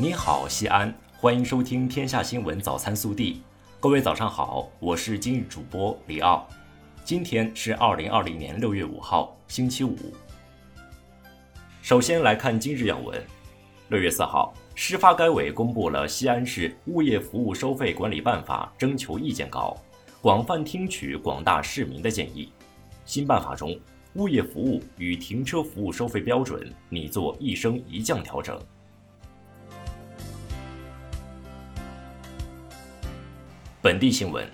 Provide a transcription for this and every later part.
你好，西安，欢迎收听《天下新闻早餐速递》。各位早上好，我是今日主播李奥。今天是二零二零年六月五号，星期五。首先来看今日要闻。六月四号，市发改委公布了《西安市物业服务收费管理办法》征求意见稿，广泛听取广大市民的建议。新办法中，物业服务与停车服务收费标准拟做一升一降调整。本地新闻：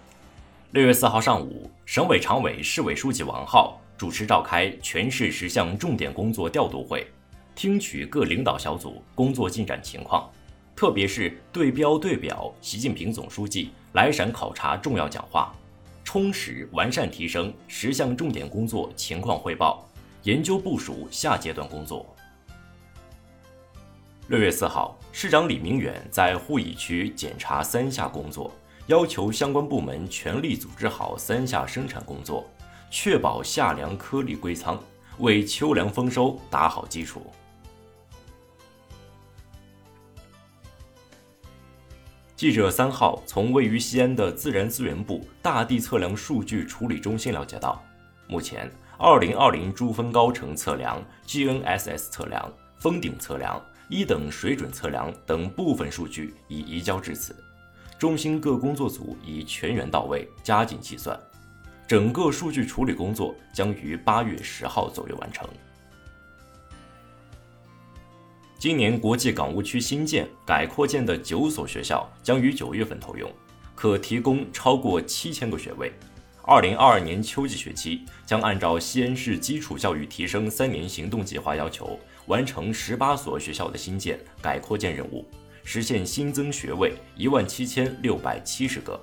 六月四号上午，省委常委、市委书记王浩主持召开全市十项重点工作调度会，听取各领导小组工作进展情况，特别是对标对表习近平总书记来陕考察重要讲话。充实完善提升十项重点工作情况汇报，研究部署下阶段工作。六月四号，市长李明远在鄠邑区检查三下工作，要求相关部门全力组织好三下生产工作，确保夏粮颗粒归仓，为秋粮丰收打好基础。记者三号从位于西安的自然资源部大地测量数据处理中心了解到，目前2020珠峰高程测量、GNSS 测量、峰顶测量、一等水准测量等部分数据已移交至此，中心各工作组已全员到位，加紧计算，整个数据处理工作将于八月十号左右完成。今年国际港务区新建、改扩建的九所学校将于九月份投用，可提供超过七千个学位。二零二二年秋季学期将按照西安市基础教育提升三年行动计划要求，完成十八所学校的新建、改扩建任务，实现新增学位一万七千六百七十个。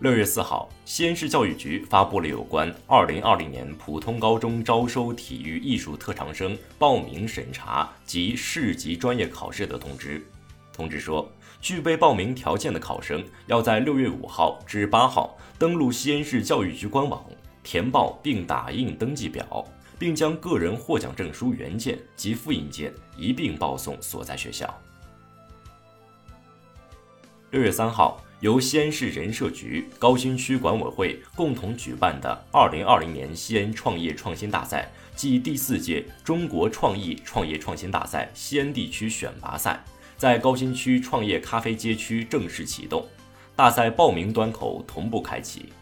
六月四号，西安市教育局发布了有关二零二零年普通高中招收体育艺术特长生报名审查及市级专业考试的通知。通知说，具备报名条件的考生要在六月五号至八号登录西安市教育局官网，填报并打印登记表，并将个人获奖证书原件及复印件一并报送所在学校。六月三号。由西安市人社局、高新区管委会共同举办的二零二零年西安创业创新大赛暨第四届中国创意创业创新大赛西安地区选拔赛，在高新区创业咖啡街区正式启动，大赛报名端口同步开启。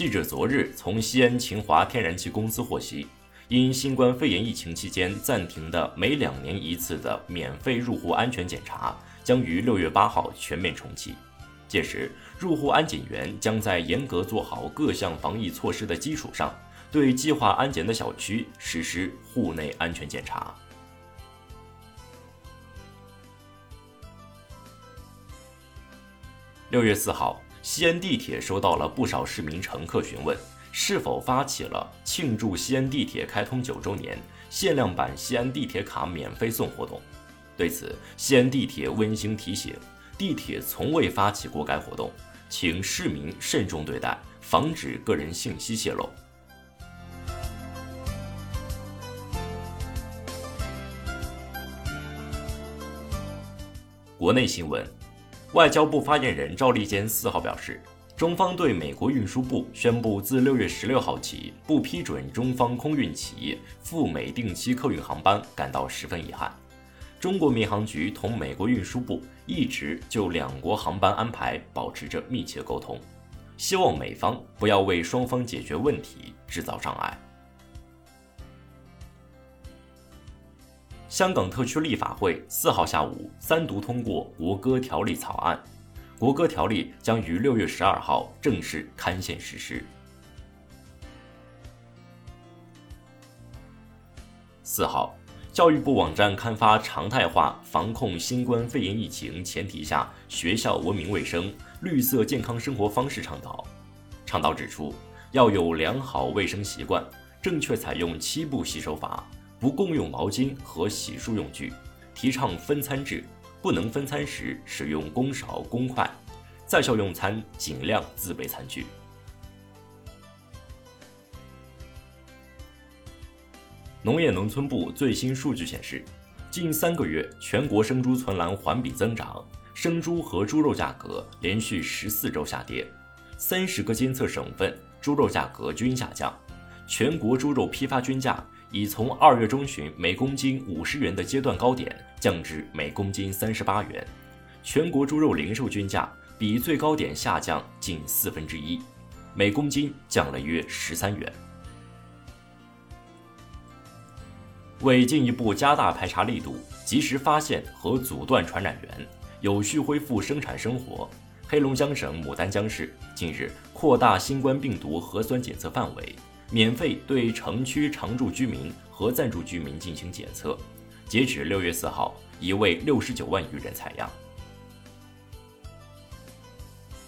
记者昨日从西安秦华天然气公司获悉。因新冠肺炎疫情期间暂停的每两年一次的免费入户安全检查，将于六月八号全面重启。届时，入户安检员将在严格做好各项防疫措施的基础上，对计划安检的小区实施户内安全检查。六月四号，西安地铁收到了不少市民乘客询问。是否发起了庆祝西安地铁开通九周年限量版西安地铁卡免费送活动？对此，西安地铁温馨提醒：地铁从未发起过该活动，请市民慎重对待，防止个人信息泄露。国内新闻，外交部发言人赵立坚四号表示。中方对美国运输部宣布自六月十六号起不批准中方空运企业赴美定期客运航班感到十分遗憾。中国民航局同美国运输部一直就两国航班安排保持着密切沟通，希望美方不要为双方解决问题制造障碍。香港特区立法会四号下午三读通过国歌条例草案。国歌条例将于六月十二号正式刊宪实施。四号，教育部网站刊发常态化防控新冠肺炎疫情前提下学校文明卫生、绿色健康生活方式倡导。倡导指出，要有良好卫生习惯，正确采用七步洗手法，不共用毛巾和洗漱用具，提倡分餐制。不能分餐时使用公勺公筷，在校用餐尽量自备餐具。农业农村部最新数据显示，近三个月全国生猪存栏环比增长，生猪和猪肉价格连续十四周下跌，三十个监测省份猪肉价格均下降，全国猪肉批发均价已从二月中旬每公斤五十元的阶段高点降至每公斤三十八元，全国猪肉零售均价比最高点下降近四分之一，每公斤降了约十三元。为进一步加大排查力度，及时发现和阻断传染源，有序恢复生产生活，黑龙江省牡丹江市近日扩大新冠病毒核酸检测范围，免费对城区常住居民和暂住居民进行检测。截止六月四号，已为六十九万余人采样。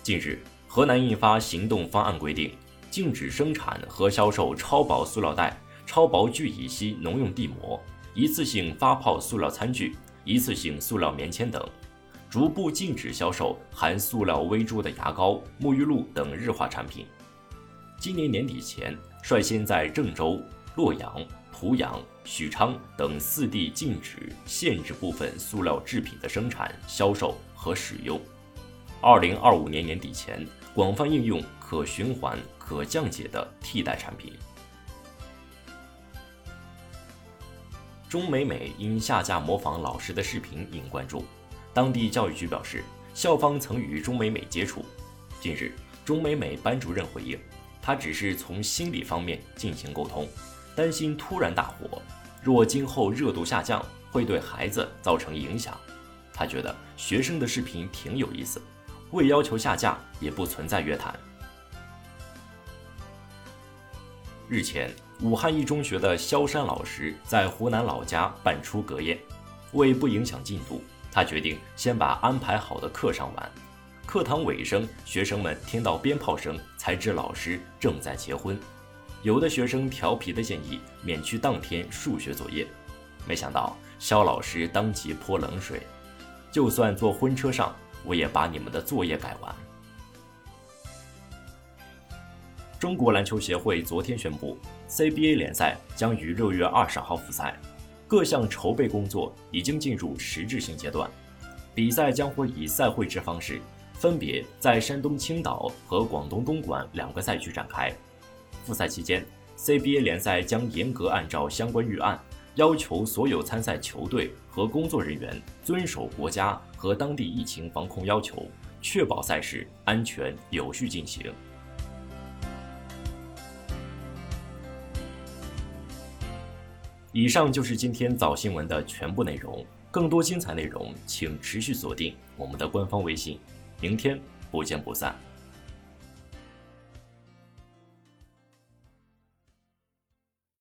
近日，河南印发行动方案，规定禁止生产和销售超薄塑料袋。超薄聚乙烯农用地膜、一次性发泡塑料餐具、一次性塑料棉签等，逐步禁止销售含塑料微珠的牙膏、沐浴露等日化产品。今年年底前，率先在郑州、洛阳、濮阳、许昌等四地禁止、限制部分塑料制品的生产、销售和使用。二零二五年年底前，广泛应用可循环、可降解的替代产品。钟美美因下架模仿老师的视频引关注，当地教育局表示，校方曾与钟美美接触。近日，钟美美班主任回应，他只是从心理方面进行沟通，担心突然大火，若今后热度下降，会对孩子造成影响。他觉得学生的视频挺有意思，未要求下架，也不存在约谈。日前，武汉一中学的萧山老师在湖南老家办出格宴，为不影响进度，他决定先把安排好的课上完。课堂尾声，学生们听到鞭炮声才知老师正在结婚。有的学生调皮的建议免去当天数学作业，没想到肖老师当即泼冷水：“就算坐婚车上，我也把你们的作业改完。”中国篮球协会昨天宣布，CBA 联赛将于六月二十号复赛，各项筹备工作已经进入实质性阶段。比赛将会以赛会制方式，分别在山东青岛和广东东莞两个赛区展开。复赛期间，CBA 联赛将严格按照相关预案，要求所有参赛球队和工作人员遵守国家和当地疫情防控要求，确保赛事安全有序进行。以上就是今天早新闻的全部内容。更多精彩内容，请持续锁定我们的官方微信。明天不见不散。